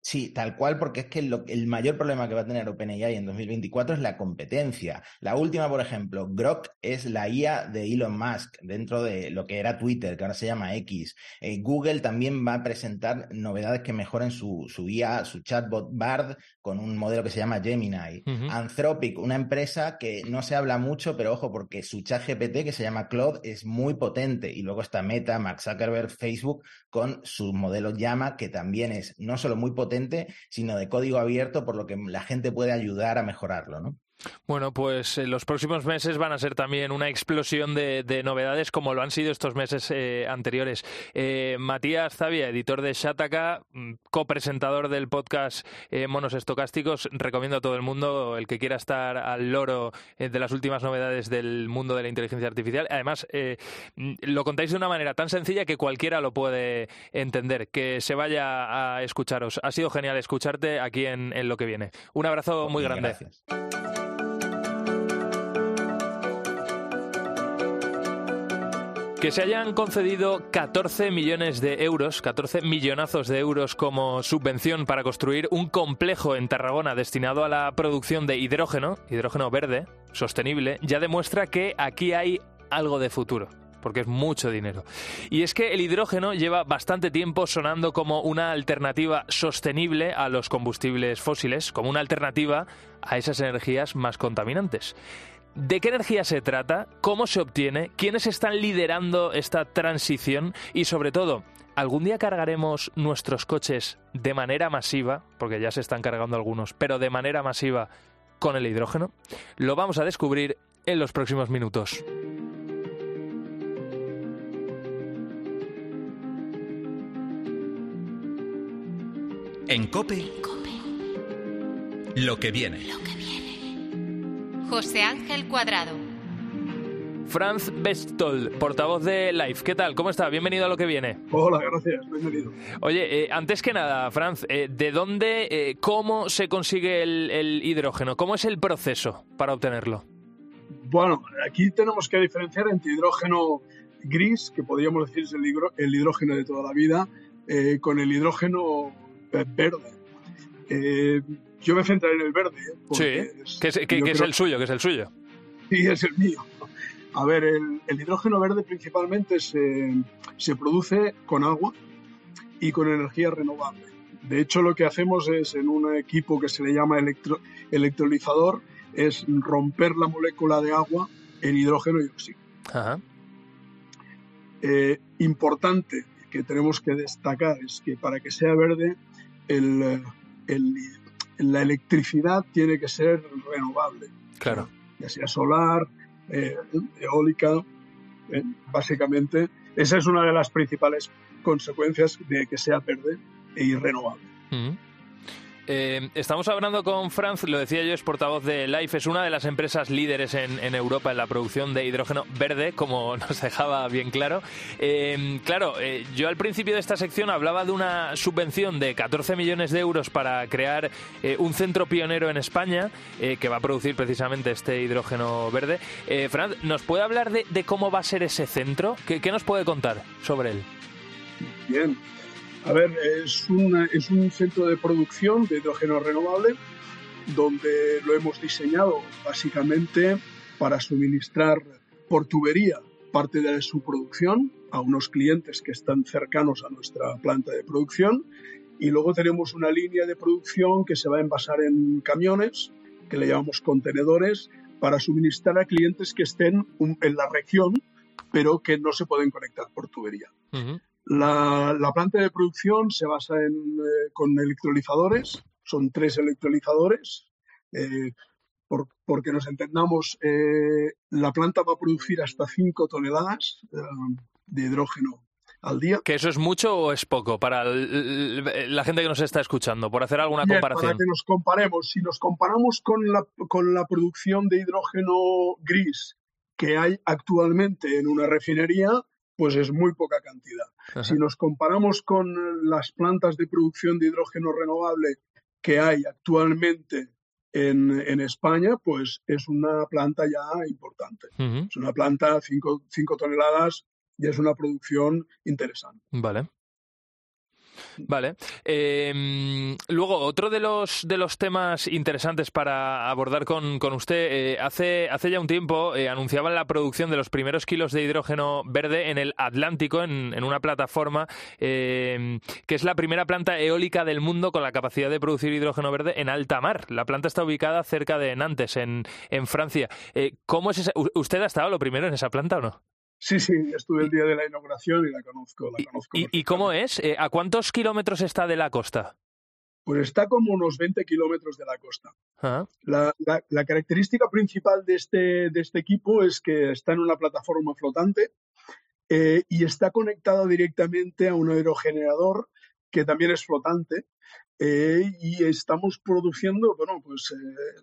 Sí, tal cual, porque es que lo, el mayor problema que va a tener OpenAI en 2024 es la competencia. La última, por ejemplo, Grok es la IA de Elon Musk dentro de lo que era Twitter, que ahora se llama X. Eh, Google también va a presentar novedades que mejoren su, su IA, su chatbot Bard, con un modelo que se llama Gemini. Anthropic, una empresa que no se habla mucho, pero ojo, porque su chat GPT, que se llama Claude, es muy potente. Y luego está Meta, Mark Zuckerberg, Facebook, con su modelo Llama, que también es no solo muy potente, sino de código abierto, por lo que la gente puede ayudar a mejorarlo, ¿no? Bueno, pues eh, los próximos meses van a ser también una explosión de, novedades como lo han sido estos meses eh, anteriores. Eh, Matías Zavia, editor de Shataka, mm, copresentador del podcast Monos Estocásticos, recomiendo a todo el mundo, el que quiera estar al loro de las últimas novedades del mundo de la inteligencia artificial. Además, mm, lo contáis de una manera tan sencilla que cualquiera lo puede entender. Que se vaya a escucharos. Ha sido genial escucharte aquí en, lo que viene. Un abrazo muy grande. Gracias. Que se hayan concedido 14 millones de euros, 14 millonazos de euros como subvención para construir un complejo en Tarragona destinado a la producción de hidrógeno, hidrógeno verde, sostenible, ya demuestra que aquí hay algo de futuro porque es mucho dinero. Y es que el hidrógeno lleva bastante tiempo sonando como una alternativa sostenible a los combustibles fósiles, como una alternativa a esas energías más contaminantes. ¿De qué energía se trata? ¿Cómo se obtiene? ¿Quiénes están liderando esta transición? Y sobre todo, ¿algún día cargaremos nuestros coches de manera masiva? Porque ya se están cargando algunos, pero de manera masiva con el hidrógeno? Lo vamos a descubrir en los próximos minutos. En Cope, Lo que viene. José Ángel Cuadrado. Franz Bestol, portavoz de Life. ¿Qué tal? ¿Cómo está? Bienvenido a lo que viene. Hola, gracias. Bienvenido. Oye, eh, antes que nada, Franz, eh, ¿de dónde, eh, cómo se consigue el, hidrógeno? ¿Cómo es el proceso para obtenerlo? Bueno, aquí tenemos que diferenciar entre hidrógeno gris, que podríamos decir es el, hidrógeno de toda la vida, con el hidrógeno verde. Yo me centraré en el verde. ¿eh? Sí, que, es, el suyo, que es el suyo. Sí, es el mío. A ver, el, hidrógeno verde principalmente se, se, produce con agua y con energía renovable. De hecho, lo que hacemos es en un equipo que se le llama electro, electrolizador, es romper la molécula de agua en hidrógeno y oxígeno. Ajá. Eh, importante que tenemos que destacar es que para que sea verde, el, el, la electricidad tiene que ser renovable. Claro. Ya sea solar, eh, eólica, eh, básicamente. Esa es una de las principales consecuencias de que sea verde y renovable. Eh, estamos hablando con Franz, lo decía yo, es portavoz de Life, es una de las empresas líderes en, Europa en la producción de hidrógeno verde, como nos dejaba bien claro. Eh, claro, eh, yo al principio de esta sección hablaba de una subvención de 14 millones de euros para crear un centro pionero en España que va a producir precisamente este hidrógeno verde. Franz, ¿nos puede hablar de, cómo va a ser ese centro? ¿Qué, ¿Qué nos puede contar sobre él? Bien, a ver, es, es un centro de producción de hidrógeno renovable donde lo hemos diseñado básicamente para suministrar por tubería parte de su producción a unos clientes que están cercanos a nuestra planta de producción y luego tenemos una línea de producción que se va a envasar en camiones que le llamamos contenedores para suministrar a clientes que estén en la región pero que no se pueden conectar por tubería. La, planta de producción se basa en, eh, con electrolizadores, son tres electrolizadores. Eh, porque nos entendamos, eh, la planta va a producir hasta 5 toneladas de hidrógeno al día. ¿Que eso es mucho o es poco para la gente que nos está escuchando? Por hacer alguna comparación. Para que nos comparemos, si nos comparamos con la, con la producción de hidrógeno gris que hay actualmente en una refinería, pues es muy poca cantidad. Si nos comparamos con las plantas de producción de hidrógeno renovable que hay actualmente en, España, pues es una planta ya importante. Es una planta 5 toneladas y es una producción interesante. Vale. Vale. Em, luego, otro de los, de los temas interesantes para abordar con, con usted, eh, hace, hace ya un tiempo eh, anunciaban la producción de los primeros kilos de hidrógeno verde en el Atlántico, en, en una plataforma em, que es la primera planta eólica del mundo con la capacidad de producir hidrógeno verde en alta mar. La planta está ubicada cerca de Nantes, en, en Francia. Eh, ¿Cómo es esa? ¿Usted ha estado lo primero en esa planta o no? Sí, sí, estuve el día de la inauguración y la conozco. La conozco ¿Y, y cómo es? Eh, ¿A cuántos kilómetros está de la costa? Pues está como unos 20 kilómetros de la costa. Ah, La, la- la característica principal de este, de este equipo es que está en una plataforma flotante eh, y está conectado directamente a un aerogenerador que también es flotante eh, y estamos produciendo, bueno, pues eh,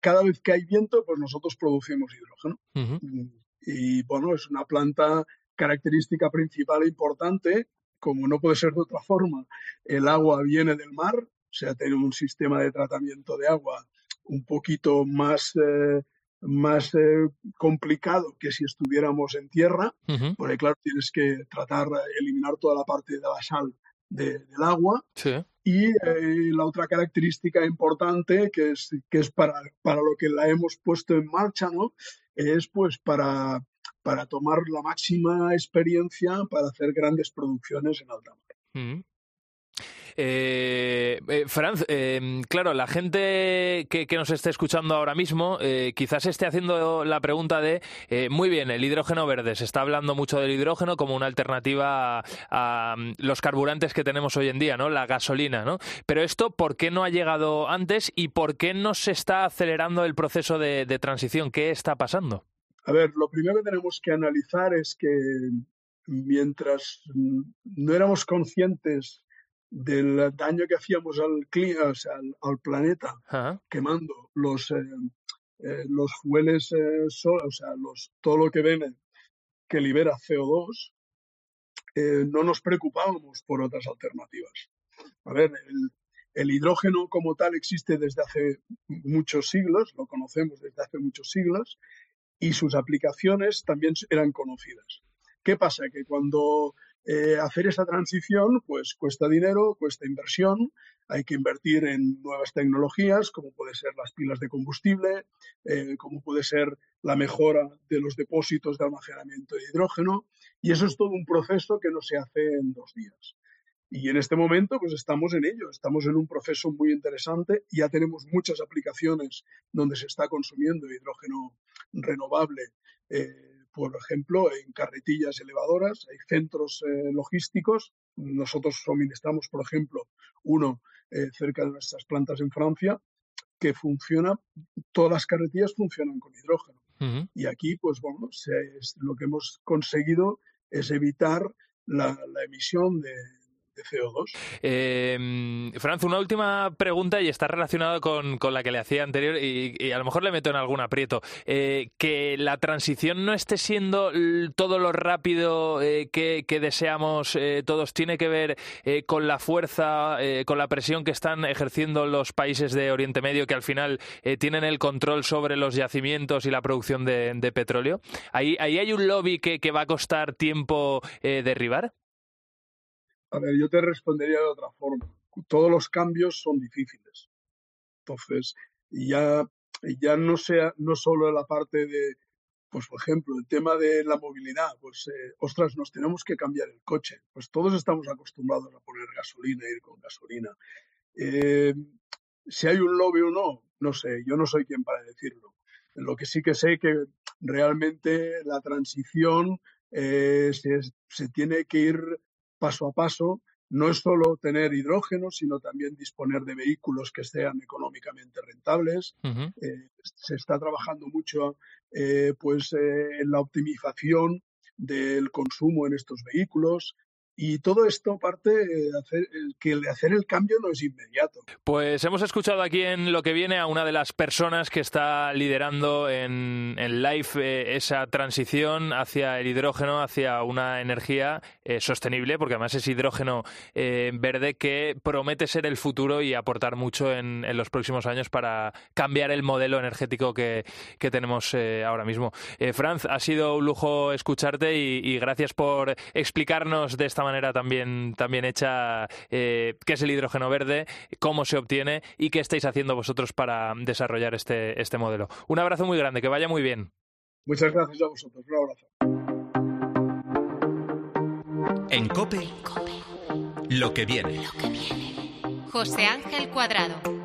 cada vez que hay viento, pues nosotros producimos hidrógeno. ujú. Y bueno, es una planta característica principal e importante, como no puede ser de otra forma. El agua viene del mar, o sea, tiene un sistema de tratamiento de agua un poquito más, eh, más eh, complicado que si estuviéramos en tierra, Ujú. porque claro, tienes que tratar, eliminar toda la parte de la sal de- del agua. Sí. Y eh, la otra característica importante, que es, que es para, para lo que la hemos puesto en marcha, ¿no? Es pues para, para tomar la máxima experiencia para hacer grandes producciones en alta mar. Mm. Eh, eh, Franz, eh, claro, la gente que, nos esté escuchando ahora mismo eh, quizás esté haciendo la pregunta de, muy bien, el hidrógeno verde, se está hablando mucho del hidrógeno como una alternativa a, mm, los carburantes que tenemos hoy en día, ¿no? La gasolina, ¿no? Pero esto, ¿por qué no ha llegado antes y por qué no se está acelerando el proceso de, de transición? ¿Qué está pasando? A ver, lo primero que tenemos que analizar es que mientras no éramos conscientes del daño que hacíamos al, cli- o sea, al, al planeta quemando los, eh, eh, los fueles, eh, sol- o sea, los, todo lo que viene que libera CO2, eh, no nos preocupábamos por otras alternativas. A ver, el, el hidrógeno como tal existe desde hace muchos siglos, lo conocemos desde hace muchos siglos, y sus aplicaciones también eran conocidas. ¿Qué pasa? Que cuando eh, hacer esa transición, pues cuesta dinero, cuesta inversión, hay que invertir en nuevas tecnologías, como puede ser las pilas de combustible, eh, como puede ser la mejora de los depósitos de almacenamiento de hidrógeno, y eso es todo un proceso que no se hace en dos días. Y en este momento, pues estamos en ello, estamos en un proceso muy interesante, ya tenemos muchas aplicaciones donde se está consumiendo hidrógeno renovable, eh, por ejemplo, en carretillas elevadoras, hay centros eh, logísticos, nosotros suministramos, por ejemplo, uno eh, cerca de nuestras plantas en Francia, que funciona, todas las carretillas funcionan con hidrógeno. Y aquí, pues bueno, se- es- lo que hemos conseguido es evitar la, la emisión de, de CO2. Eh, Franz, una última pregunta y está relacionada con, con la que le hacía anterior y, a lo mejor le meto en algún aprieto. Eh, que la transición no esté siendo todo lo rápido eh, que, deseamos eh, todos tiene que ver con la fuerza, con la presión que están ejerciendo los países de Oriente Medio que al final tienen el control sobre los yacimientos y la producción de, de petróleo. Ahí, ahí hay un lobby que, que va a costar tiempo derribar. A ver, yo te respondería de otra forma. Todos los cambios son difíciles. Entonces, ya, ya no sea, no solo la parte de, pues por ejemplo, el tema de la movilidad, pues, eh, ostras, nos tenemos que cambiar el coche. Pues todos estamos acostumbrados a poner gasolina, ir con gasolina. Eh, si hay un lobby o no, no sé, yo no soy quien para decirlo. Lo que sí que sé que realmente la transición eh, se, se tiene que ir paso a paso. No es solo tener hidrógeno, sino también disponer de vehículos que sean económicamente rentables. Eh, se está trabajando mucho eh, pues, eh, en la optimización del consumo en estos vehículos. Y todo esto parte de hacer, que el de hacer el cambio no es inmediato. Pues hemos escuchado aquí en lo que viene a una de las personas que está liderando en, en Life eh, esa transición hacia el hidrógeno, hacia una energía eh, sostenible, porque además es hidrógeno eh, verde que promete ser el futuro y aportar mucho en, los próximos años para cambiar el modelo energético que, que tenemos eh, ahora mismo. Franz, ha sido un lujo escucharte y, y gracias por explicarnos de esta manera también, también hecha qué es el hidrógeno verde, cómo se obtiene y qué estáis haciendo vosotros para desarrollar este, este modelo. Un abrazo muy grande, que vaya muy bien. Muchas gracias a vosotros. Un abrazo. En COPE, lo que viene. José Ángel Cuadrado.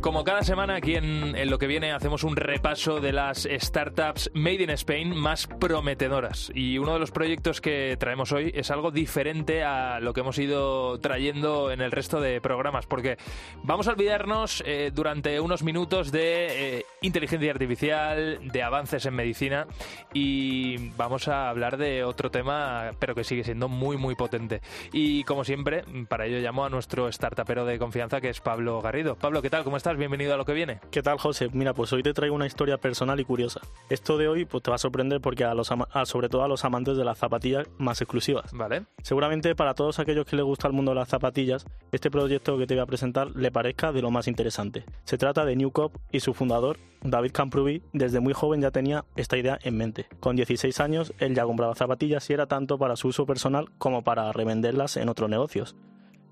Como cada semana aquí en, lo que viene hacemos un repaso de las startups made in Spain más prometedoras y uno de los proyectos que traemos hoy es algo diferente a lo que hemos ido trayendo en el resto de programas porque vamos a olvidarnos eh, durante unos minutos de eh, inteligencia artificial, de avances en medicina y vamos a hablar de otro tema pero que sigue siendo muy muy potente y como siempre para ello llamo a nuestro startupero de confianza que es Pablo Garrido. Pablo, ¿qué tal? ¿Cómo estás? Bienvenido a lo que viene. ¿Qué tal, José? Mira, pues hoy te traigo una historia personal y curiosa. Esto de hoy pues, te va a sorprender porque a los sobre todo a los amantes de las zapatillas más exclusivas. Vale. Seguramente para todos aquellos que les gusta el mundo de las zapatillas, este proyecto que te voy a presentar le parezca de lo más interesante. Se trata de New Cop y su fundador, David Camprubi, desde muy joven ya tenía esta idea en mente. Con 16 años, él ya compraba zapatillas y era tanto para su uso personal como para revenderlas en otros negocios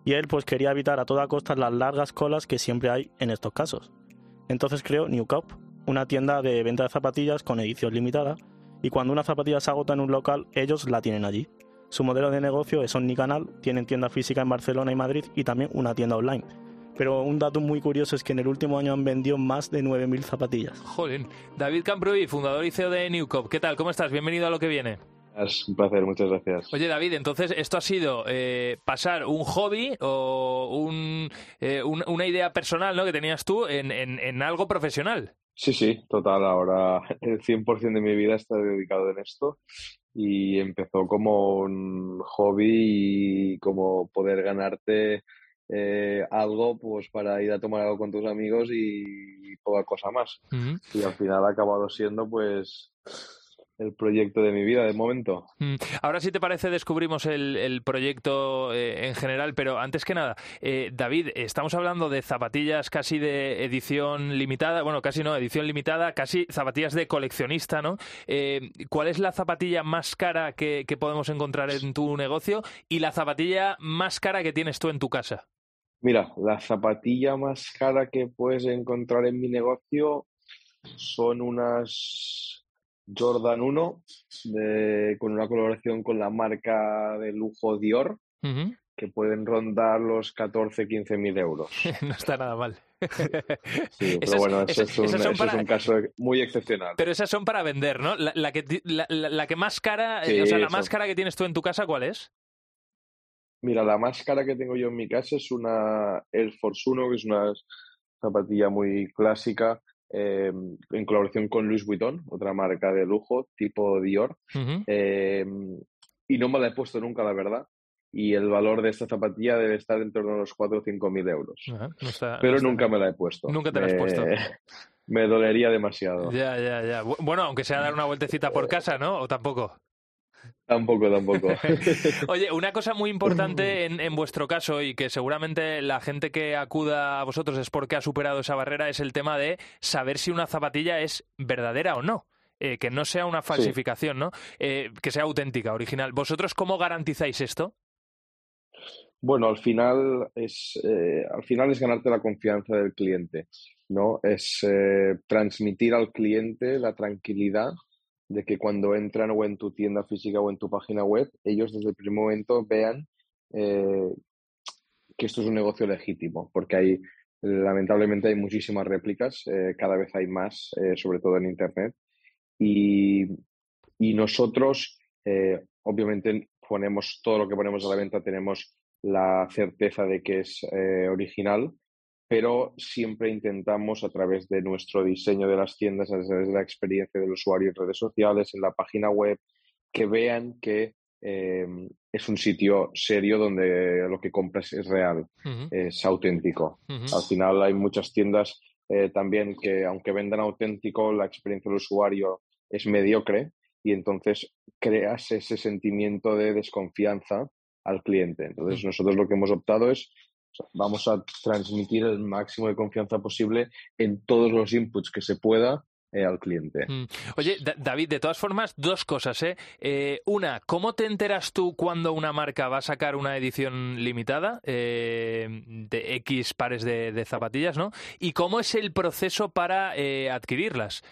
y él pues quería evitar a toda costa las largas colas que siempre hay en estos casos. Entonces creó New Cop, una tienda de venta de zapatillas con edición limitada, y cuando una zapatilla se agota en un local, ellos la tienen allí. Su modelo de negocio es Omnicanal, tienen tienda física en Barcelona y Madrid y también una tienda online. Pero un dato muy curioso es que en el último año han vendido más de 9.000 zapatillas. Joder, David Camprovi, fundador y CEO de New Cop. ¿Qué tal? ¿Cómo estás? Bienvenido a lo que viene. Un placer, muchas gracias. Oye, David, entonces esto ha sido eh, pasar un hobby o eh, un, una idea personal ¿no? que tenías tú en, en, algo profesional. Sí, sí, total. Ahora el 100% de mi vida está dedicado en esto y empezó como un hobby y como poder ganarte eh, algo pues para ir a tomar algo con tus amigos y poca cosa más. Y al final ha acabado siendo pues el proyecto de mi vida de momento. Mm. Ahora si te parece descubrimos el, proyecto eh, en general, pero antes que nada, eh, David, estamos hablando de zapatillas casi de edición limitada, bueno, casi no, edición limitada, casi zapatillas de coleccionista, ¿no? Eh, ¿Cuál es la zapatilla más cara que, que podemos encontrar en tu negocio y la zapatilla más cara que tienes tú en tu casa? Mira, la zapatilla más cara que puedes encontrar en mi negocio son unas Jordan 1 con una colaboración con la marca de lujo Dior, que pueden rondar los 14, 15 mil euros. no está nada mal. sí, pero bueno, eso, es, un, caso muy excepcional. Pero esas son para vender, ¿no? La, que, la, que más cara, eh, o sea, la más cara que tienes tú en tu casa, ¿cuál es? Mira, la más cara que tengo yo en mi casa es una Air Force 1, que es una zapatilla muy clásica, eh, en colaboración con Louis Vuitton, otra marca de lujo tipo Dior. Eh, y no me la he puesto nunca, la verdad. Y el valor de esta zapatilla debe estar en torno a los 4 o 5 mil euros. Pero nunca me la he puesto. Nunca te la has puesto. Me dolería demasiado. Ya, ya, ya. Bueno, aunque sea dar una vueltecita por casa, ¿no? ¿O tampoco? Tampoco, tampoco. Oye, una cosa muy importante en, vuestro caso y que seguramente la gente que acuda a vosotros es porque ha superado esa barrera es el tema de saber si una zapatilla es verdadera o no. Eh, que no sea una falsificación, ¿no? Eh, que sea auténtica, original. ¿Vosotros cómo garantizáis esto? Bueno, al final es, eh, al final es ganarte la confianza del cliente, ¿no? Es transmitir al cliente la tranquilidad de que cuando entran o en tu tienda física o en tu página web, ellos desde el primer momento vean eh, que esto es un negocio legítimo, porque hay, lamentablemente hay muchísimas réplicas, eh, cada vez hay más, eh, sobre todo en Internet, y, y nosotros, obviamente, ponemos todo lo que ponemos a la venta, tenemos la certeza de que es original, pero siempre intentamos a través de nuestro diseño de las tiendas, a través de la experiencia del usuario en redes sociales, en la página web, que vean que eh, es un sitio serio donde lo que compras es real, es auténtico. Al final hay muchas tiendas eh, también que aunque vendan auténtico, la experiencia del usuario es mediocre y entonces creas ese sentimiento de desconfianza al cliente. Entonces nosotros lo que hemos optado es vamos a transmitir el máximo de confianza posible en todos los inputs que se pueda eh, al cliente. Mm. Oye, David, de todas formas, dos cosas. ¿eh? ¿eh? una, ¿cómo te enteras tú cuando una marca va a sacar una edición limitada eh, de X pares de, zapatillas, ¿no? ¿Y cómo es el proceso para adquirirlas?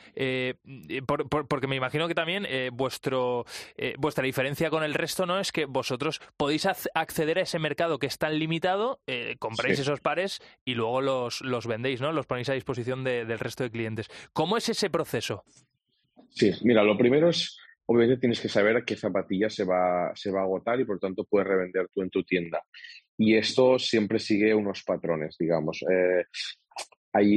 porque me imagino que también vuestro, vuestra diferencia con el resto no es que vosotros podéis acceder a ese mercado que es tan limitado, compráis esos pares y luego los, los vendéis, ¿no? Los ponéis a disposición del resto de clientes. ¿Cómo es ese proceso? Sí, mira, lo primero es, obviamente tienes que saber qué zapatilla se va, se va a agotar y por tanto puedes revender tú en tu tienda. Y esto siempre sigue unos patrones, digamos. Eh,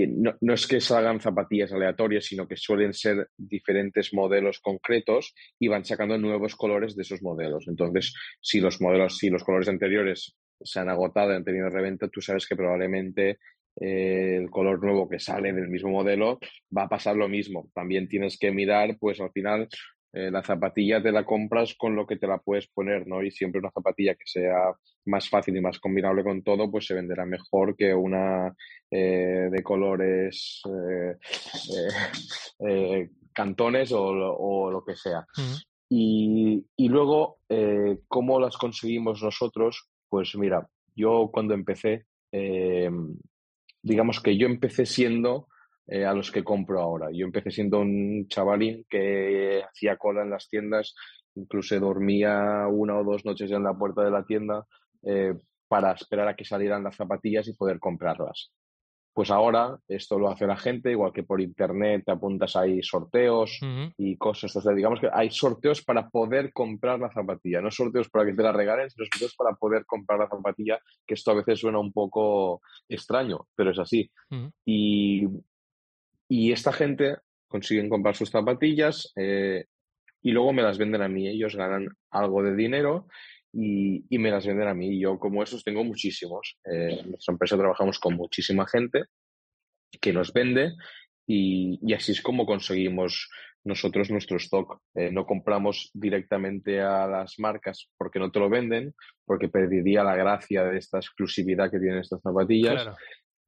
no, no, es que salgan zapatillas aleatorias, sino que suelen ser diferentes modelos concretos y van sacando nuevos colores de esos modelos. Entonces, si los modelos, si los colores anteriores se han agotado y han tenido reventa, tú sabes que probablemente eh, el color nuevo que sale del mismo modelo, va a pasar lo mismo. También tienes que mirar, pues al final, eh, la zapatilla te la compras con lo que te la puedes poner, ¿no? Y siempre una zapatilla que sea más fácil y más combinable con todo, pues se venderá mejor que una eh, de colores cantones o, lo que sea. y, y, luego, ¿cómo las conseguimos nosotros? Pues mira, yo cuando empecé, digamos que yo empecé siendo eh, a los que compro ahora. Yo empecé siendo un chavalín que hacía cola en las tiendas, incluso dormía una o dos noches en la puerta de la tienda eh, para esperar a que salieran las zapatillas y poder comprarlas. Pues ahora esto lo hace la gente, igual que por internet te apuntas ahí sorteos y cosas. O digamos que hay sorteos para poder comprar la zapatilla, no sorteos para que te la regalen, sino sorteos para poder comprar la zapatilla, que esto a veces suena un poco extraño, pero es así. y, y, esta gente consiguen comprar sus zapatillas eh, y luego me las venden a mí. Ellos ganan algo de dinero y, me las venden a mí. Yo como esos tengo muchísimos. Eh, en nuestra empresa trabajamos con muchísima gente que nos vende y, así es como conseguimos nosotros nuestro stock. Eh, no compramos directamente a las marcas porque no te lo venden, porque perdería la gracia de esta exclusividad que tienen estas zapatillas.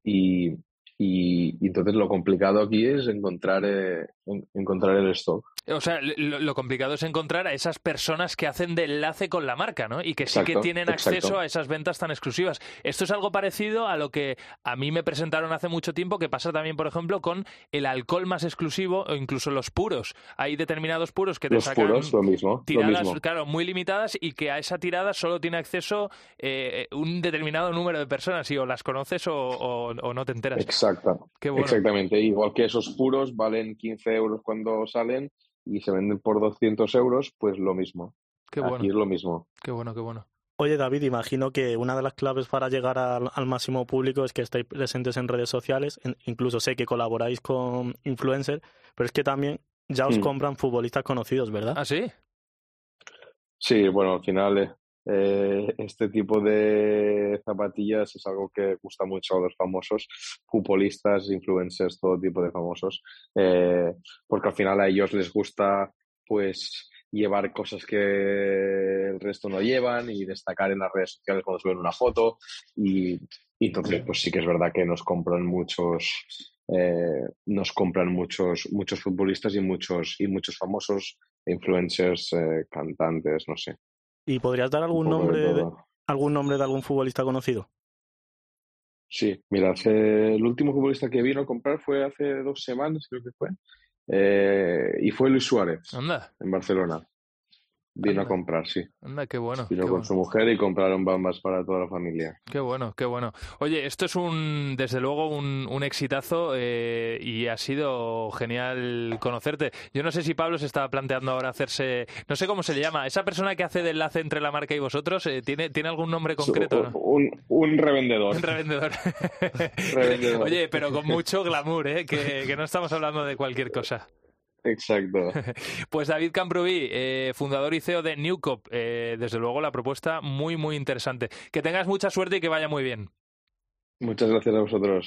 Y, y, entonces lo complicado aquí es encontrar, eh, encontrar el stock. O sea, lo, complicado es encontrar a esas personas que hacen de enlace con la marca, ¿no? Y que sí que tienen acceso a esas ventas tan exclusivas. Esto es algo parecido a lo que a mí me presentaron hace mucho tiempo, que pasa también, por ejemplo, con el alcohol más exclusivo o incluso los puros. Hay determinados puros que te los sacan puros, lo mismo, tiradas, lo mismo. claro, muy limitadas y que a esa tirada solo tiene acceso eh, un determinado número de personas y o las conoces o, no te enteras. Exacto. Exactamente. Igual que esos puros valen 15 euros cuando salen y se venden por 200 euros, pues lo mismo. Qué bueno. Aquí es lo mismo. Qué bueno, qué bueno. Oye, David, imagino que una de las claves para llegar al, máximo público es que estéis presentes en redes sociales. incluso sé que colaboráis con influencers, pero es que también ya os mm. compran futbolistas conocidos, ¿verdad? ¿Ah, sí? Sí, bueno, al final eh, eh, este tipo de zapatillas es algo que gusta mucho a los famosos futbolistas, influencers, todo tipo de famosos, eh, porque al final a ellos les gusta pues llevar cosas que el resto no llevan y destacar en las redes sociales cuando suben una foto. Y, entonces pues sí que es verdad que nos compran muchos eh, nos compran muchos muchos futbolistas y muchos y muchos famosos influencers cantantes no sé ¿Y podrías dar algún nombre, de, algún nombre de algún futbolista conocido? Sí, mira, el último futbolista que vino a comprar fue hace dos semanas, creo que fue, eh, y fue Luis Suárez Anda. en Barcelona. Vino a comprar, sí. Anda, qué bueno. Vino con su mujer y compraron bambas para toda la familia. Qué bueno, qué bueno. Oye, esto es un, desde luego, un, un exitazo eh, y ha sido genial conocerte. Yo no sé si Pablo se estaba planteando ahora hacerse, no sé cómo se le llama, esa persona que hace de enlace entre la marca y vosotros, eh, ¿tiene, ¿tiene algún nombre concreto? un, un, revendedor. Un revendedor. revendedor. Oye, pero con mucho glamour, ¿eh? que, que no estamos hablando de cualquier cosa. Exacto. Pues David Camprubí, eh, fundador y CEO de Newcop, eh, desde luego la propuesta muy, muy interesante. Que tengas mucha suerte y que vaya muy bien. Muchas gracias a vosotros.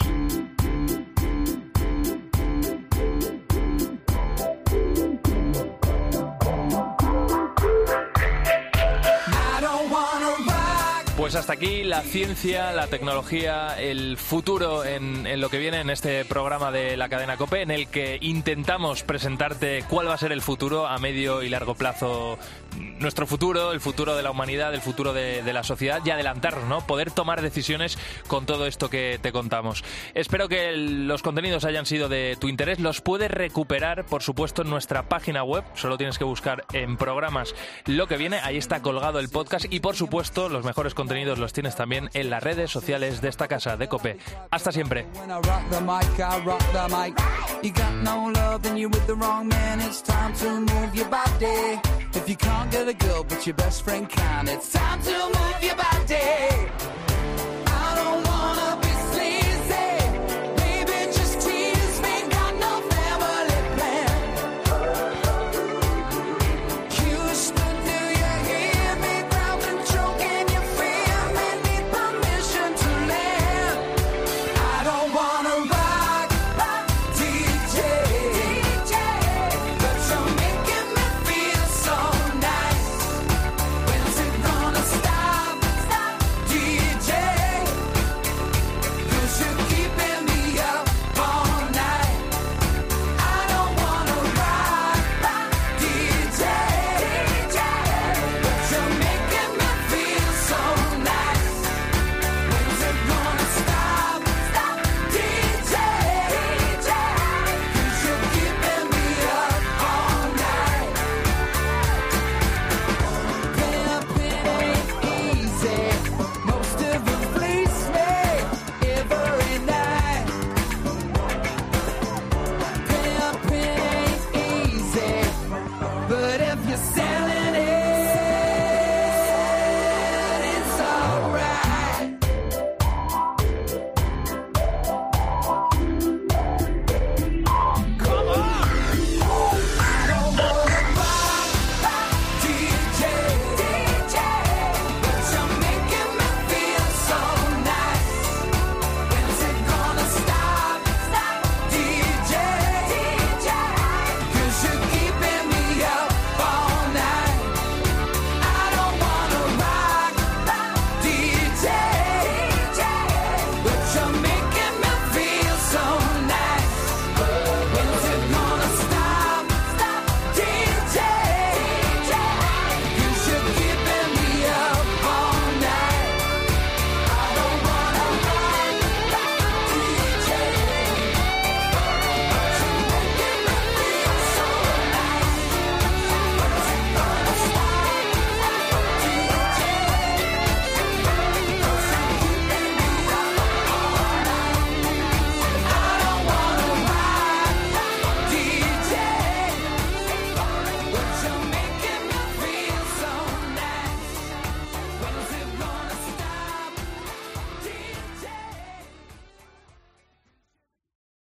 Pues hasta aquí la ciencia, la tecnología, el futuro en, lo que viene en este programa de la cadena COPE, en el que intentamos presentarte cuál va a ser el futuro a medio y largo plazo, nuestro futuro, el futuro de la humanidad, el futuro de, la sociedad y adelantarnos, ¿no? Poder tomar decisiones con todo esto que te contamos. Espero que los contenidos hayan sido de tu interés. Los puedes recuperar, por supuesto, en nuestra página web. Solo tienes que buscar en programas lo que viene. Ahí está colgado el podcast y, por supuesto, los mejores contenidos los tienes también en las redes sociales de esta casa de Cope. Hasta siempre.